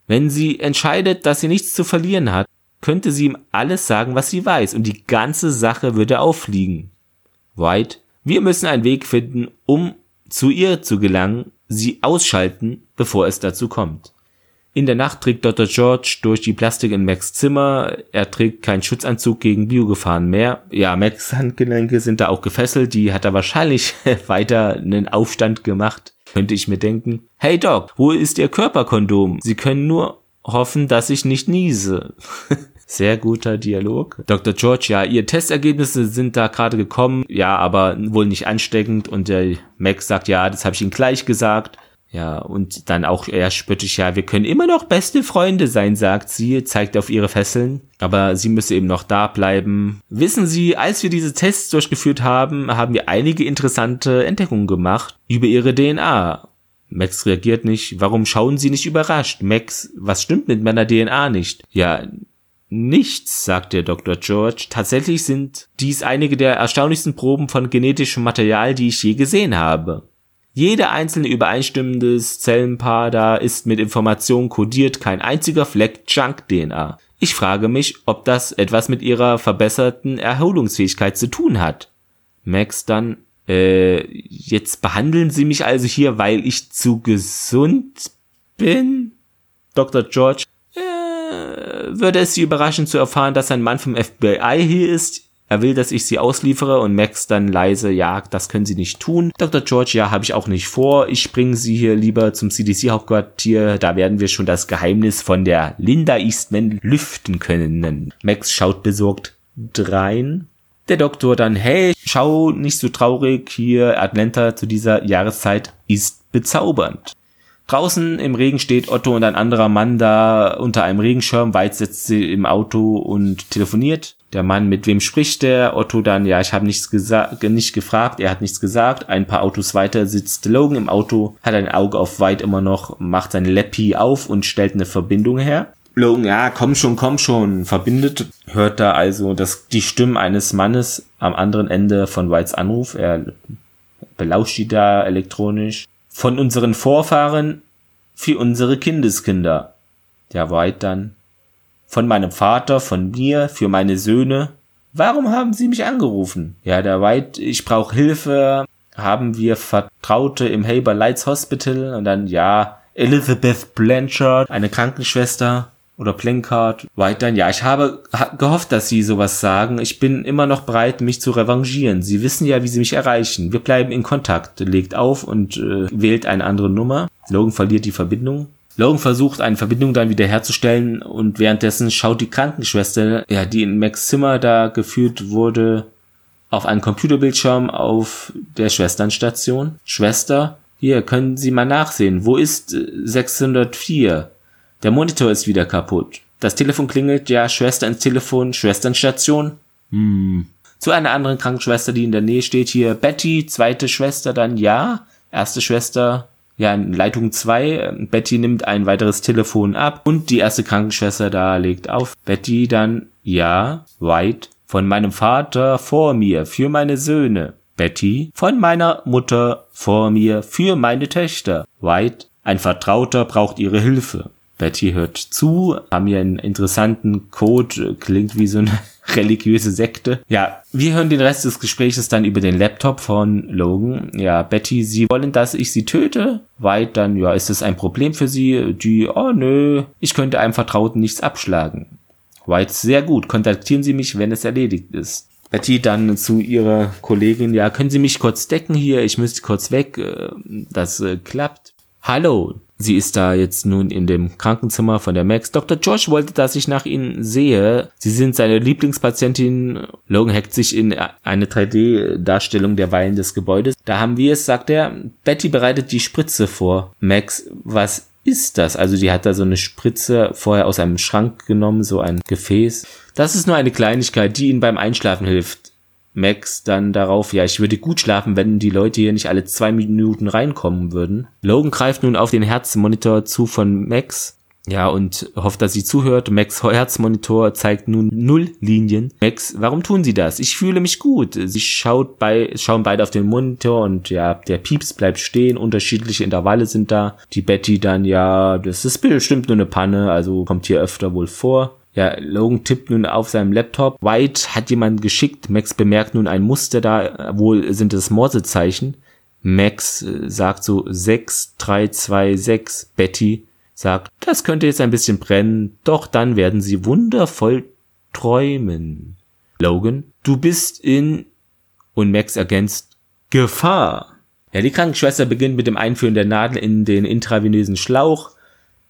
wenn sie entscheidet, dass sie nichts zu verlieren hat, könnte sie ihm alles sagen, was sie weiß, und die ganze Sache würde auffliegen. White, wir müssen einen Weg finden, um zu ihr zu gelangen, sie ausschalten, bevor es dazu kommt. In der Nacht trägt Dr. George durch die Plastik in Max Zimmer. Er trägt keinen Schutzanzug gegen Biogefahren mehr. Ja, Max Handgelenke sind da auch gefesselt. Die hat er wahrscheinlich weiter einen Aufstand gemacht. Könnte ich mir denken. Hey Doc, wo ist Ihr Körperkondom? Sie können nur hoffen, dass ich nicht niese. Sehr guter Dialog. Dr. George, ja, Ihr Testergebnisse sind da gerade gekommen. Ja, aber wohl nicht ansteckend. Und der Max sagt, ja, das habe ich Ihnen gleich gesagt. Ja, und dann auch eher spöttisch, ja, wir können immer noch beste Freunde sein, sagt sie, zeigt auf ihre Fesseln, aber sie müsse eben noch da bleiben. Wissen Sie, als wir diese Tests durchgeführt haben, haben wir einige interessante Entdeckungen gemacht über ihre DNA. Max reagiert nicht. Warum schauen Sie nicht überrascht? Max, was stimmt mit meiner DNA nicht? Ja, Nichts, sagt der Dr. George. Tatsächlich sind dies einige der erstaunlichsten Proben von genetischem Material, die ich je gesehen habe. Jede einzelne übereinstimmendes Zellenpaar da ist mit Informationen kodiert, kein einziger Fleck Junk-DNA. Ich frage mich, ob das etwas mit ihrer verbesserten Erholungsfähigkeit zu tun hat. Max dann, Äh, jetzt behandeln Sie mich also hier, weil ich zu gesund bin? Dr. George, äh, würde es Sie überraschen zu erfahren, dass ein Mann vom FBI hier ist? Er will, dass ich sie ausliefere und Max dann leise, ja, das können Sie nicht tun. Dr. George, ja, habe ich auch nicht vor. Ich bringe Sie hier lieber zum CDC-Hauptquartier. Da werden wir schon das Geheimnis von der Linda Eastman lüften können. Max schaut besorgt drein. Der Doktor dann, hey, schau nicht so traurig, hier Atlanta zu dieser Jahreszeit ist bezaubernd. Draußen im Regen steht Otto und ein anderer Mann da unter einem Regenschirm. Weit sitzt sie im Auto und telefoniert. Der Mann, mit wem spricht der? Otto dann, ja, ich habe nichts gesagt, nicht gefragt, er hat nichts gesagt. Ein paar Autos weiter sitzt Logan im Auto, hat ein Auge auf Weit immer noch, macht sein Leppi auf und stellt eine Verbindung her. Logan, ja, komm schon, komm schon, verbindet, hört da also das, die Stimme eines Mannes am anderen Ende von Whites Anruf. Er belauscht die da elektronisch von unseren Vorfahren für unsere Kindeskinder. Der White dann, von meinem Vater, von mir, für meine Söhne. Warum haben Sie mich angerufen? Ja, der White, ich brauche Hilfe. Haben wir Vertraute im Haber Lights Hospital? Und dann, ja, Elizabeth Blanchard, eine Krankenschwester oder Plancard. White dann, ja, ich habe gehofft, dass Sie sowas sagen. Ich bin immer noch bereit, mich zu revanchieren. Sie wissen ja, wie Sie mich erreichen. Wir bleiben in Kontakt. Legt auf und äh, wählt eine andere Nummer. Logan verliert die Verbindung. Logan versucht, eine Verbindung dann wieder herzustellen und währenddessen schaut die Krankenschwester, ja, die in Max Zimmer da geführt wurde, auf einen Computerbildschirm auf der Schwesternstation. Schwester, hier können Sie mal nachsehen. Wo ist 604? Äh, der Monitor ist wieder kaputt. Das Telefon klingelt, ja, Schwester ins Telefon, Schwesternstation. Hm. Zu einer anderen Krankenschwester, die in der Nähe steht, hier Betty, zweite Schwester dann, ja. Erste Schwester, ja, in Leitung 2. Betty nimmt ein weiteres Telefon ab und die erste Krankenschwester da legt auf. Betty dann, ja, White, von meinem Vater vor mir, für meine Söhne. Betty, von meiner Mutter vor mir, für meine Töchter. White, ein Vertrauter braucht ihre Hilfe. Betty hört zu, haben hier einen interessanten Code, klingt wie so eine religiöse Sekte. Ja, wir hören den Rest des Gesprächs dann über den Laptop von Logan. Ja, Betty, Sie wollen, dass ich Sie töte? White dann, ja, ist es ein Problem für Sie? Die, oh nö, ich könnte einem Vertrauten nichts abschlagen. White, sehr gut, kontaktieren Sie mich, wenn es erledigt ist. Betty dann zu ihrer Kollegin, ja, können Sie mich kurz decken hier? Ich müsste kurz weg. Äh, das äh, klappt. Hallo, Sie ist da jetzt nun in dem Krankenzimmer von der Max. Dr. George wollte, dass ich nach Ihnen sehe. Sie sind seine Lieblingspatientin. Logan hackt sich in eine 3D-Darstellung der Weilen des Gebäudes. Da haben wir es, sagt er. Betty bereitet die Spritze vor. Max, was ist das? Also die hat da so eine Spritze vorher aus einem Schrank genommen, so ein Gefäß. Das ist nur eine Kleinigkeit, die Ihnen beim Einschlafen hilft. Max dann darauf, ja, ich würde gut schlafen, wenn die Leute hier nicht alle zwei Minuten reinkommen würden. Logan greift nun auf den Herzmonitor zu von Max. Ja, und hofft, dass sie zuhört. Max Herzmonitor zeigt nun null Linien. Max, warum tun sie das? Ich fühle mich gut. Sie schaut bei, schauen beide auf den Monitor und ja, der Pieps bleibt stehen. Unterschiedliche Intervalle sind da. Die Betty dann, ja, das ist bestimmt nur eine Panne, also kommt hier öfter wohl vor. Ja, Logan tippt nun auf seinem Laptop. White hat jemanden geschickt. Max bemerkt nun ein Muster da. Wohl sind es Morsezeichen. Max äh, sagt so 6326. Betty sagt, das könnte jetzt ein bisschen brennen, doch dann werden sie wundervoll träumen. Logan, du bist in und Max ergänzt Gefahr. Ja, die Krankenschwester beginnt mit dem Einführen der Nadel in den intravenösen Schlauch.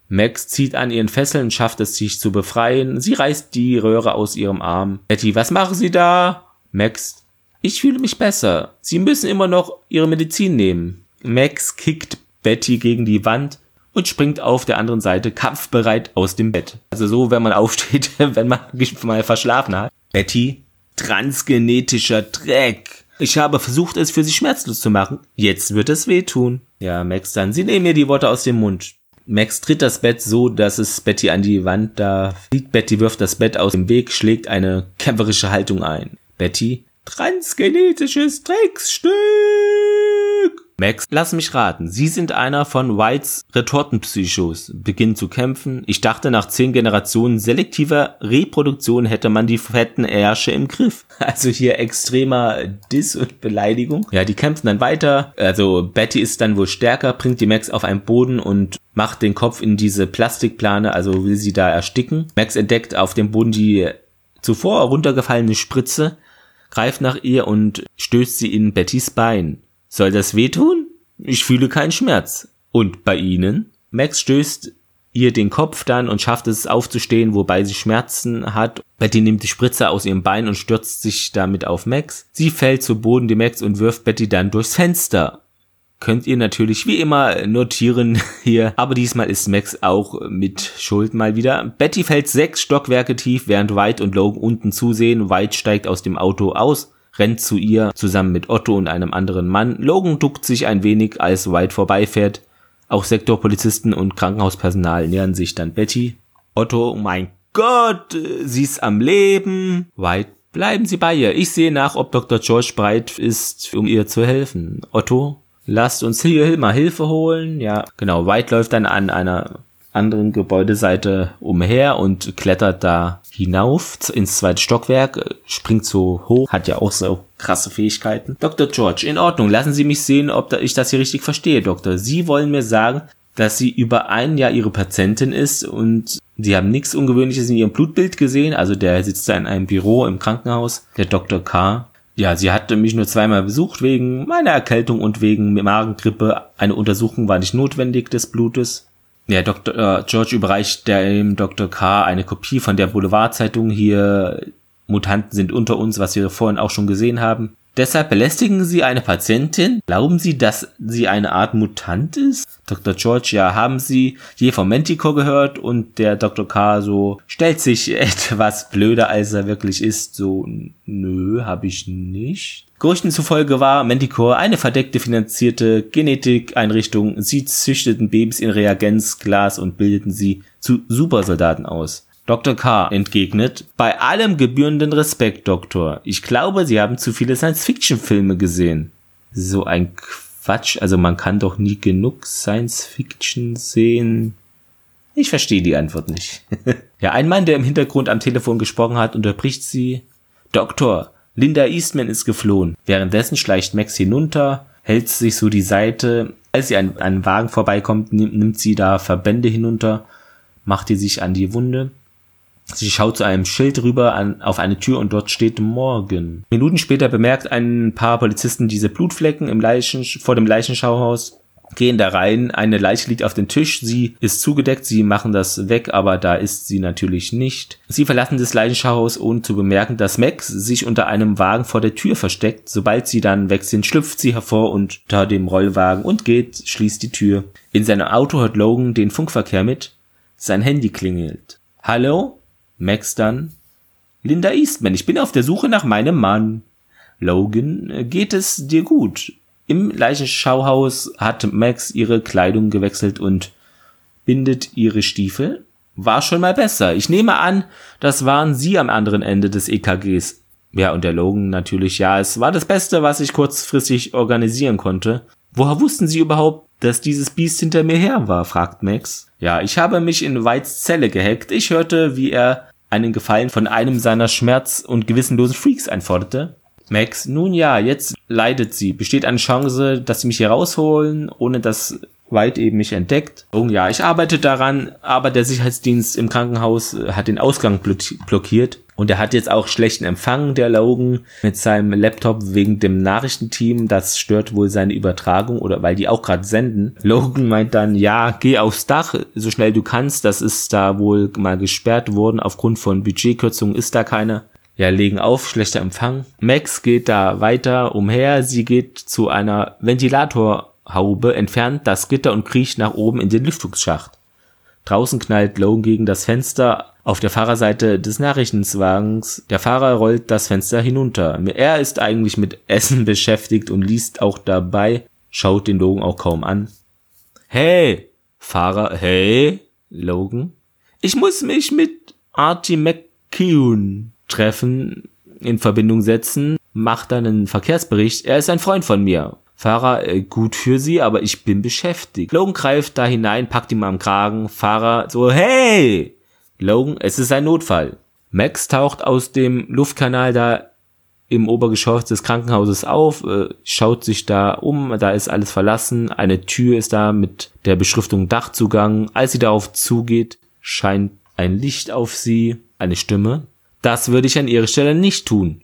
Max zieht an ihren Fesseln schafft es, sich zu befreien. Sie reißt die Röhre aus ihrem Arm. Betty, was machen Sie da? Max, ich fühle mich besser. Sie müssen immer noch Ihre Medizin nehmen. Max kickt Betty gegen die Wand und springt auf der anderen Seite kampfbereit aus dem Bett. Also so, wenn man aufsteht, wenn man mal verschlafen hat. Betty, transgenetischer Dreck. Ich habe versucht, es für sie schmerzlos zu machen. Jetzt wird es wehtun. Ja, Max dann, sie nehmen mir die Worte aus dem Mund. Max tritt das Bett so, dass es Betty an die Wand da fliegt. Betty wirft das Bett aus dem Weg, schlägt eine kämpferische Haltung ein. Betty, transgenetisches Drecksstück! Max, lass mich raten. Sie sind einer von Whites Retortenpsychos. Beginnen zu kämpfen. Ich dachte, nach zehn Generationen selektiver Reproduktion hätte man die fetten Ärsche im Griff. Also hier extremer Diss und Beleidigung. Ja, die kämpfen dann weiter. Also Betty ist dann wohl stärker, bringt die Max auf einen Boden und macht den Kopf in diese Plastikplane, also will sie da ersticken. Max entdeckt auf dem Boden die zuvor runtergefallene Spritze, greift nach ihr und stößt sie in Bettys Bein. Soll das wehtun? Ich fühle keinen Schmerz. Und bei Ihnen? Max stößt ihr den Kopf dann und schafft es aufzustehen, wobei sie Schmerzen hat. Betty nimmt die Spritze aus ihrem Bein und stürzt sich damit auf Max. Sie fällt zu Boden die Max und wirft Betty dann durchs Fenster. Könnt ihr natürlich wie immer notieren hier, aber diesmal ist Max auch mit Schuld mal wieder. Betty fällt sechs Stockwerke tief, während White und Logan unten zusehen. White steigt aus dem Auto aus rennt zu ihr zusammen mit Otto und einem anderen Mann. Logan duckt sich ein wenig, als White vorbeifährt. Auch Sektorpolizisten und Krankenhauspersonal nähern sich dann Betty. Otto, mein Gott, sie ist am Leben. White, bleiben Sie bei ihr. Ich sehe nach, ob Dr. George bereit ist, um ihr zu helfen. Otto, lasst uns hier mal Hilfe holen. Ja, genau. White läuft dann an einer anderen Gebäudeseite umher und klettert da hinauf ins zweite Stockwerk, springt so hoch, hat ja auch so krasse Fähigkeiten. Dr. George, in Ordnung, lassen Sie mich sehen, ob ich das hier richtig verstehe, Doktor. Sie wollen mir sagen, dass sie über ein Jahr ihre Patientin ist und sie haben nichts Ungewöhnliches in ihrem Blutbild gesehen. Also der sitzt da in einem Büro im Krankenhaus, der Dr. K. Ja, sie hatte mich nur zweimal besucht wegen meiner Erkältung und wegen Magengrippe. Eine Untersuchung war nicht notwendig des Blutes. Ja, Dr. Äh, George überreicht dem Dr. K. eine Kopie von der Boulevardzeitung hier. Mutanten sind unter uns, was wir vorhin auch schon gesehen haben. Deshalb belästigen Sie eine Patientin? Glauben Sie, dass sie eine Art Mutant ist? Dr. George, ja, haben Sie je vom Manticore gehört? Und der Dr. K. so stellt sich etwas blöder, als er wirklich ist. So, nö, habe ich nicht. Gerüchten zufolge war Manticore eine verdeckte finanzierte Genetikeinrichtung. Sie züchteten Babys in Reagenzglas und bildeten sie zu Supersoldaten aus. Dr. K. entgegnet, bei allem gebührenden Respekt, Doktor. Ich glaube, Sie haben zu viele Science-Fiction-Filme gesehen. So ein Quatsch. Also man kann doch nie genug Science-Fiction sehen. Ich verstehe die Antwort nicht. ja, ein Mann, der im Hintergrund am Telefon gesprochen hat, unterbricht sie. Doktor, Linda Eastman ist geflohen. Währenddessen schleicht Max hinunter, hält sich so die Seite. Als sie an einem Wagen vorbeikommt, nimmt sie da Verbände hinunter, macht die sich an die Wunde. Sie schaut zu einem Schild rüber an, auf eine Tür und dort steht Morgen. Minuten später bemerkt ein paar Polizisten diese Blutflecken im Leichen, vor dem Leichenschauhaus, gehen da rein, eine Leiche liegt auf dem Tisch, sie ist zugedeckt, sie machen das weg, aber da ist sie natürlich nicht. Sie verlassen das Leichenschauhaus, ohne zu bemerken, dass Max sich unter einem Wagen vor der Tür versteckt. Sobald sie dann weg sind, schlüpft sie hervor unter dem Rollwagen und geht, schließt die Tür. In seinem Auto hört Logan den Funkverkehr mit. Sein Handy klingelt. Hallo? Max dann, Linda Eastman, ich bin auf der Suche nach meinem Mann. Logan, äh, geht es dir gut? Im Leichenschauhaus hat Max ihre Kleidung gewechselt und bindet ihre Stiefel. War schon mal besser. Ich nehme an, das waren Sie am anderen Ende des EKGs. Ja, und der Logan natürlich, ja, es war das Beste, was ich kurzfristig organisieren konnte. Woher wussten Sie überhaupt, dass dieses Biest hinter mir her war? fragt Max. Ja, ich habe mich in Whites Zelle gehackt. Ich hörte, wie er einen Gefallen von einem seiner schmerz- und gewissenlosen Freaks einforderte. Max, nun ja, jetzt leidet sie. Besteht eine Chance, dass sie mich hier rausholen, ohne dass White eben mich entdeckt. Oh ja, ich arbeite daran, aber der Sicherheitsdienst im Krankenhaus hat den Ausgang blockiert. Und er hat jetzt auch schlechten Empfang, der Logan, mit seinem Laptop wegen dem Nachrichtenteam. Das stört wohl seine Übertragung oder weil die auch gerade senden. Logan meint dann, ja, geh aufs Dach, so schnell du kannst. Das ist da wohl mal gesperrt worden. Aufgrund von Budgetkürzungen ist da keine. Ja, legen auf, schlechter Empfang. Max geht da weiter umher. Sie geht zu einer Ventilatorhaube, entfernt das Gitter und kriecht nach oben in den Lüftungsschacht. Draußen knallt Logan gegen das Fenster auf der Fahrerseite des Nachrichtenswagens. Der Fahrer rollt das Fenster hinunter. Er ist eigentlich mit Essen beschäftigt und liest auch dabei, schaut den Logan auch kaum an. Hey, Fahrer, hey, Logan. Ich muss mich mit Archie McKeown treffen, in Verbindung setzen, macht dann einen Verkehrsbericht. Er ist ein Freund von mir. Fahrer, äh, gut für Sie, aber ich bin beschäftigt. Logan greift da hinein, packt ihm am Kragen. Fahrer so, hey! Logan, es ist ein Notfall. Max taucht aus dem Luftkanal da im Obergeschoss des Krankenhauses auf, äh, schaut sich da um, da ist alles verlassen, eine Tür ist da mit der Beschriftung Dachzugang. Als sie darauf zugeht, scheint ein Licht auf sie, eine Stimme. Das würde ich an ihrer Stelle nicht tun.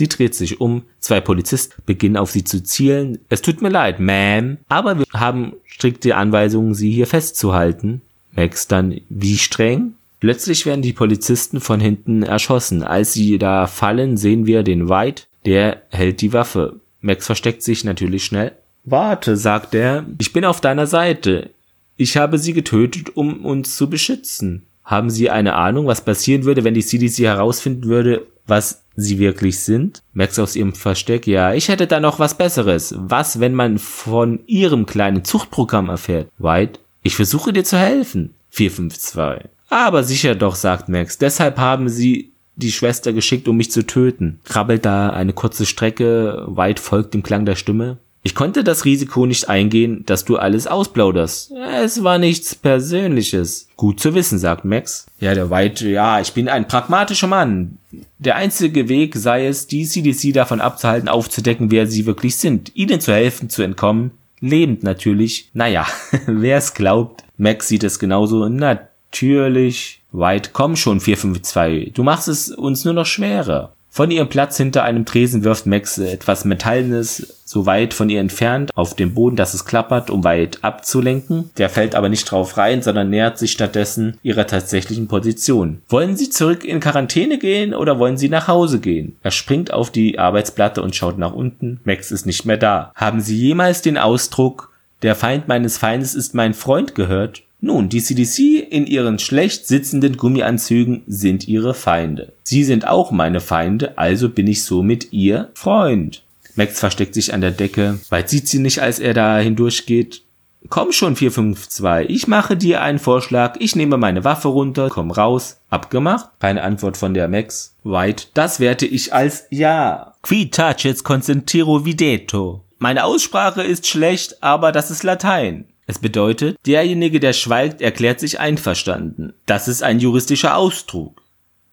Sie dreht sich um, zwei Polizisten beginnen auf sie zu zielen. Es tut mir leid, Ma'am, aber wir haben strikte Anweisungen, sie hier festzuhalten. Max dann, wie streng? Plötzlich werden die Polizisten von hinten erschossen. Als sie da fallen, sehen wir den White, der hält die Waffe. Max versteckt sich natürlich schnell. Warte, sagt er, ich bin auf deiner Seite. Ich habe sie getötet, um uns zu beschützen. Haben Sie eine Ahnung, was passieren würde, wenn die CDC herausfinden würde, was sie wirklich sind? Max aus ihrem Versteck, ja, ich hätte da noch was Besseres. Was, wenn man von ihrem kleinen Zuchtprogramm erfährt? White, ich versuche dir zu helfen. 452. Aber sicher doch, sagt Max. Deshalb haben sie die Schwester geschickt, um mich zu töten. Krabbelt da eine kurze Strecke, White folgt dem Klang der Stimme. Ich konnte das Risiko nicht eingehen, dass du alles ausplauderst. Es war nichts Persönliches. Gut zu wissen, sagt Max. Ja, der White, ja, ich bin ein pragmatischer Mann. Der einzige Weg sei es, die CDC davon abzuhalten, aufzudecken, wer sie wirklich sind, ihnen zu helfen, zu entkommen. Lebend natürlich. Naja, wer es glaubt. Max sieht es genauso. Natürlich. White, komm schon, 452. Du machst es uns nur noch schwerer. Von ihrem Platz hinter einem Tresen wirft Max etwas Metallenes so weit von ihr entfernt auf den Boden, dass es klappert, um weit abzulenken. Der fällt aber nicht drauf rein, sondern nähert sich stattdessen ihrer tatsächlichen Position. Wollen Sie zurück in Quarantäne gehen oder wollen Sie nach Hause gehen? Er springt auf die Arbeitsplatte und schaut nach unten. Max ist nicht mehr da. Haben Sie jemals den Ausdruck, der Feind meines Feindes ist mein Freund gehört? Nun, die CDC in ihren schlecht sitzenden Gummianzügen sind ihre Feinde. Sie sind auch meine Feinde, also bin ich somit ihr Freund. Max versteckt sich an der Decke. Weit sieht sie nicht, als er da hindurchgeht. Komm schon, 452. Ich mache dir einen Vorschlag. Ich nehme meine Waffe runter, komm raus. Abgemacht? Keine Antwort von der Max. White. Das werte ich als Ja. Qui tacet consentiro videto. Meine Aussprache ist schlecht, aber das ist Latein. Es bedeutet, derjenige, der schweigt, erklärt sich einverstanden. Das ist ein juristischer Ausdruck.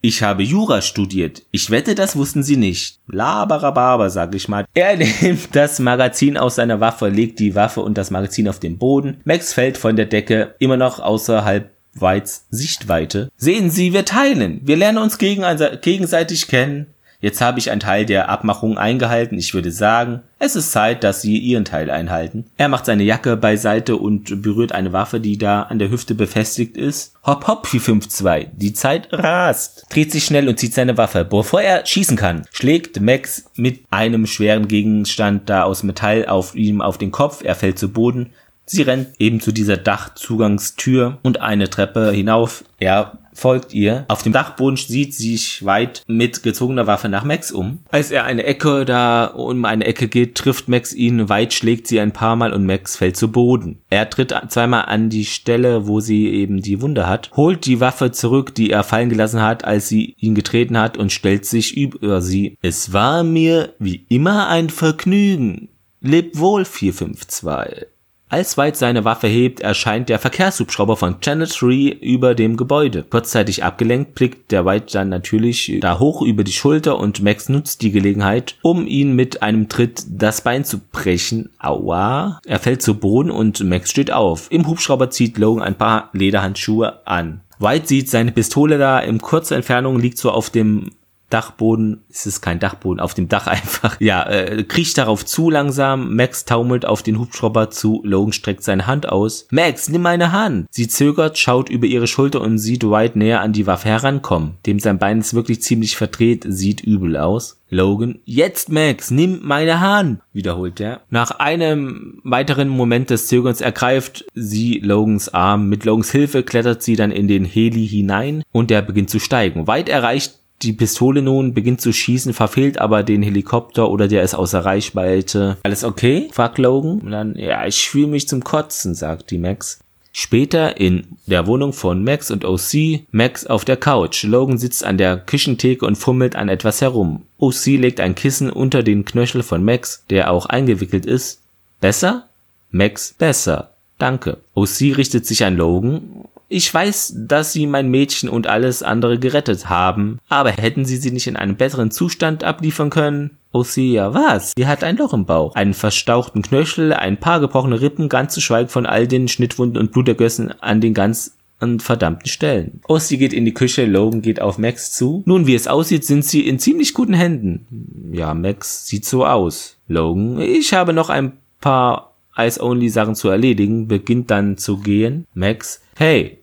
Ich habe Jura studiert. Ich wette, das wussten Sie nicht. Laberababer, sag ich mal. Er nimmt das Magazin aus seiner Waffe, legt die Waffe und das Magazin auf den Boden. Max fällt von der Decke, immer noch außerhalb Whites Sichtweite. Sehen Sie, wir teilen. Wir lernen uns gegenseitig kennen. Jetzt habe ich einen Teil der Abmachung eingehalten. Ich würde sagen, es ist Zeit, dass Sie Ihren Teil einhalten. Er macht seine Jacke beiseite und berührt eine Waffe, die da an der Hüfte befestigt ist. Hopp hopp 452. Die Zeit rast. Dreht sich schnell und zieht seine Waffe. Bevor er schießen kann, schlägt Max mit einem schweren Gegenstand da aus Metall auf ihm auf den Kopf. Er fällt zu Boden. Sie rennt eben zu dieser Dachzugangstür und eine Treppe hinauf. Er folgt ihr. Auf dem Dachboden sieht sich White mit gezogener Waffe nach Max um. Als er eine Ecke da um eine Ecke geht, trifft Max ihn. White schlägt sie ein paar Mal und Max fällt zu Boden. Er tritt zweimal an die Stelle, wo sie eben die Wunde hat, holt die Waffe zurück, die er fallen gelassen hat, als sie ihn getreten hat und stellt sich über sie. Es war mir wie immer ein Vergnügen. Leb wohl 452. Als White seine Waffe hebt, erscheint der Verkehrshubschrauber von Channel 3 über dem Gebäude. Kurzzeitig abgelenkt blickt der White dann natürlich da hoch über die Schulter und Max nutzt die Gelegenheit, um ihn mit einem Tritt das Bein zu brechen. Aua. Er fällt zu Boden und Max steht auf. Im Hubschrauber zieht Logan ein paar Lederhandschuhe an. White sieht seine Pistole da in kurzer Entfernung, liegt so auf dem Dachboden, es ist kein Dachboden, auf dem Dach einfach, ja, äh, kriecht darauf zu langsam, Max taumelt auf den Hubschrauber zu, Logan streckt seine Hand aus. Max, nimm meine Hand! Sie zögert, schaut über ihre Schulter und sieht White näher an die Waffe herankommen. Dem sein Bein ist wirklich ziemlich verdreht, sieht übel aus. Logan, jetzt Max, nimm meine Hand, wiederholt er. Nach einem weiteren Moment des Zögerns ergreift sie Logans Arm. Mit Logans Hilfe klettert sie dann in den Heli hinein und der beginnt zu steigen. Weit erreicht die Pistole nun, beginnt zu schießen, verfehlt aber den Helikopter oder der ist außer Reichweite. Alles okay? fragt Logan. Und dann, ja, ich fühle mich zum Kotzen, sagt die Max. Später in der Wohnung von Max und OC, Max auf der Couch. Logan sitzt an der Küchentheke und fummelt an etwas herum. OC legt ein Kissen unter den Knöchel von Max, der auch eingewickelt ist. Besser? Max, besser. Danke. OC richtet sich an Logan. Ich weiß, dass Sie mein Mädchen und alles andere gerettet haben, aber hätten Sie sie nicht in einem besseren Zustand abliefern können? OC, ja was? Sie hat ein Loch im Bauch, einen verstauchten Knöchel, ein paar gebrochene Rippen, ganz zu schweigen von all den Schnittwunden und Blutergössen an den ganz an verdammten Stellen. Ossi geht in die Küche, Logan geht auf Max zu. Nun, wie es aussieht, sind sie in ziemlich guten Händen. Ja, Max sieht so aus. Logan, ich habe noch ein paar Ice-Only-Sachen zu erledigen, beginnt dann zu gehen. Max, hey,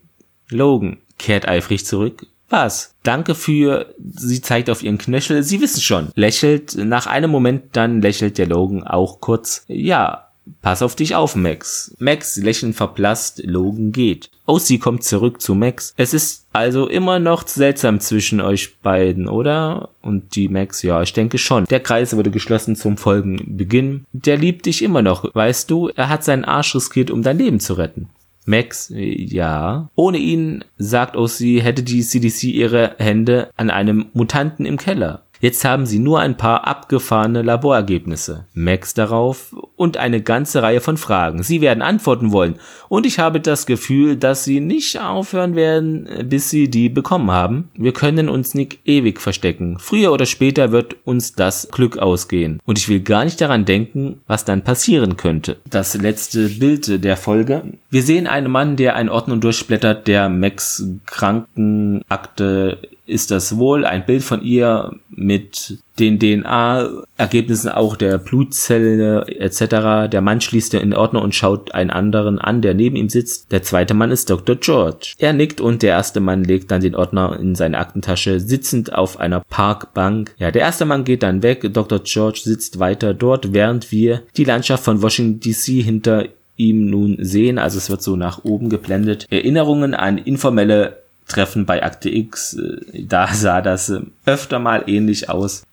Logan, kehrt eifrig zurück. Was? Danke für, sie zeigt auf ihren Knöchel, sie wissen schon. Lächelt, nach einem Moment dann lächelt der Logan auch kurz. Ja, Pass auf dich auf, Max. Max lächelnd verblasst, Logan geht. Oh, sie kommt zurück zu Max. Es ist also immer noch seltsam zwischen euch beiden, oder? Und die Max, ja, ich denke schon. Der Kreis wurde geschlossen zum Folgenbeginn. Der liebt dich immer noch, weißt du? Er hat seinen Arsch riskiert, um dein Leben zu retten. Max, ja. Ohne ihn, sagt Ossi, hätte die CDC ihre Hände an einem Mutanten im Keller. Jetzt haben sie nur ein paar abgefahrene Laborergebnisse. Max darauf und eine ganze Reihe von Fragen. Sie werden antworten wollen. Und ich habe das Gefühl, dass sie nicht aufhören werden, bis sie die bekommen haben. Wir können uns nicht ewig verstecken. Früher oder später wird uns das Glück ausgehen. Und ich will gar nicht daran denken, was dann passieren könnte. Das letzte Bild der Folge. Wir sehen einen Mann, der einen Ordner durchblättert, der Max Krankenakte ist das wohl ein Bild von ihr mit den DNA-Ergebnissen auch der Blutzelle etc. Der Mann schließt den Ordner und schaut einen anderen an, der neben ihm sitzt. Der zweite Mann ist Dr. George. Er nickt und der erste Mann legt dann den Ordner in seine Aktentasche, sitzend auf einer Parkbank. Ja, der erste Mann geht dann weg. Dr. George sitzt weiter dort, während wir die Landschaft von Washington DC hinter ihm nun sehen. Also es wird so nach oben geblendet. Erinnerungen an informelle Treffen bei Akte X, äh, da sah das äh, öfter mal ähnlich aus.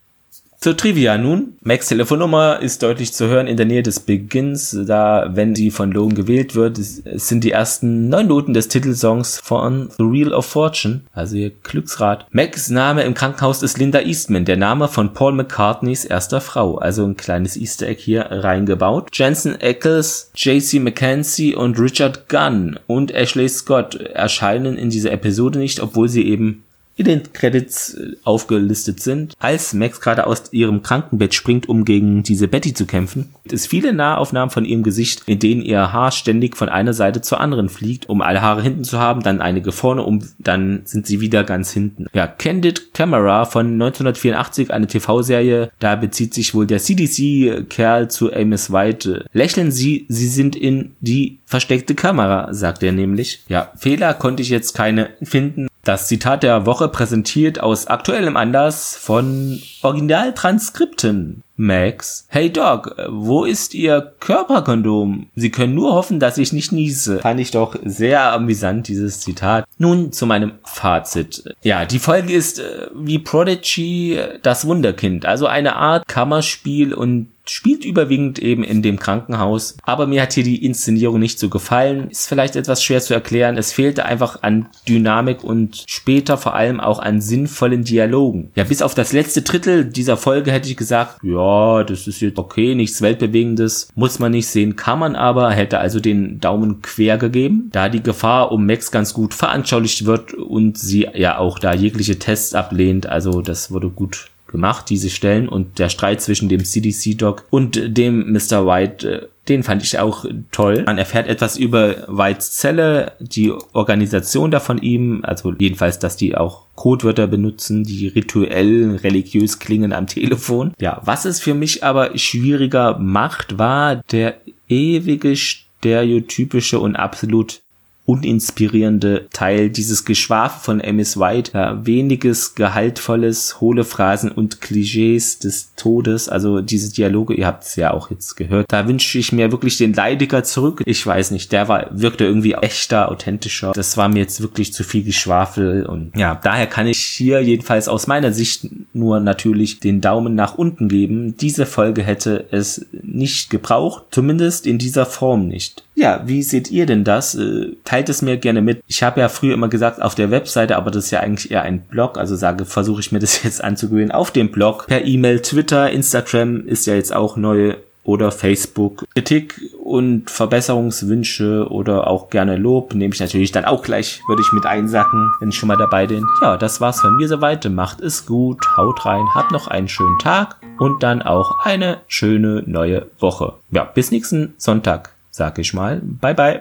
Zur Trivia nun. Max Telefonnummer ist deutlich zu hören in der Nähe des Begins, da, wenn sie von Logan gewählt wird, sind die ersten neun Noten des Titelsongs von The Real of Fortune, also ihr Glücksrad. Max Name im Krankenhaus ist Linda Eastman, der Name von Paul McCartneys erster Frau, also ein kleines Easter Egg hier reingebaut. Jensen Ackles, JC McKenzie und Richard Gunn und Ashley Scott erscheinen in dieser Episode nicht, obwohl sie eben in den Credits äh, aufgelistet sind. Als Max gerade aus ihrem Krankenbett springt, um gegen diese Betty zu kämpfen, gibt es viele Nahaufnahmen von ihrem Gesicht, in denen ihr Haar ständig von einer Seite zur anderen fliegt, um alle Haare hinten zu haben, dann einige vorne, um dann sind sie wieder ganz hinten. Ja, Candid Camera von 1984, eine TV-Serie, da bezieht sich wohl der CDC-Kerl zu Amos White. Lächeln Sie, Sie sind in die versteckte Kamera, sagt er nämlich. Ja, Fehler konnte ich jetzt keine finden. Das Zitat der Woche präsentiert aus aktuellem Anlass von Originaltranskripten. Max, hey Doc, wo ist Ihr Körperkondom? Sie können nur hoffen, dass ich nicht niese. Fand ich doch sehr amüsant, dieses Zitat. Nun zu meinem Fazit. Ja, die Folge ist äh, wie Prodigy das Wunderkind, also eine Art Kammerspiel und spielt überwiegend eben in dem Krankenhaus. Aber mir hat hier die Inszenierung nicht so gefallen. Ist vielleicht etwas schwer zu erklären. Es fehlte einfach an Dynamik und später vor allem auch an sinnvollen Dialogen. Ja, bis auf das letzte Drittel dieser Folge hätte ich gesagt, ja, das ist jetzt okay, nichts Weltbewegendes. Muss man nicht sehen, kann man aber. Hätte also den Daumen quer gegeben, da die Gefahr um Max ganz gut veranschaulicht wird und sie ja auch da jegliche Tests ablehnt. Also das wurde gut gemacht, diese Stellen und der Streit zwischen dem CDC-Doc und dem Mr. White, äh, den fand ich auch toll. Man erfährt etwas über Whites Zelle, die Organisation da ihm, also jedenfalls, dass die auch Codewörter benutzen, die rituell, religiös klingen am Telefon. Ja, was es für mich aber schwieriger macht, war der ewige stereotypische und absolut uninspirierende Teil dieses Geschwafel von Ms. White. Ja, weniges gehaltvolles, hohle Phrasen und Klischees des Todes. Also diese Dialoge, ihr habt es ja auch jetzt gehört. Da wünsche ich mir wirklich den Leidiger zurück. Ich weiß nicht, der war, wirkte irgendwie echter, authentischer. Das war mir jetzt wirklich zu viel Geschwafel und ja, daher kann ich hier jedenfalls aus meiner Sicht nur natürlich den Daumen nach unten geben. Diese Folge hätte es nicht gebraucht, zumindest in dieser Form nicht. Ja, wie seht ihr denn das? Äh, teilt es mir gerne mit. Ich habe ja früher immer gesagt auf der Webseite, aber das ist ja eigentlich eher ein Blog, also sage, versuche ich mir das jetzt anzugewöhnen. Auf dem Blog, per E-Mail, Twitter, Instagram ist ja jetzt auch neu oder Facebook. Kritik und Verbesserungswünsche oder auch gerne Lob nehme ich natürlich dann auch gleich, würde ich mit einsacken, wenn ich schon mal dabei bin. Ja, das war's von mir soweit. Macht es gut, haut rein, habt noch einen schönen Tag und dann auch eine schöne neue Woche. Ja, bis nächsten Sonntag, sag ich mal. Bye bye.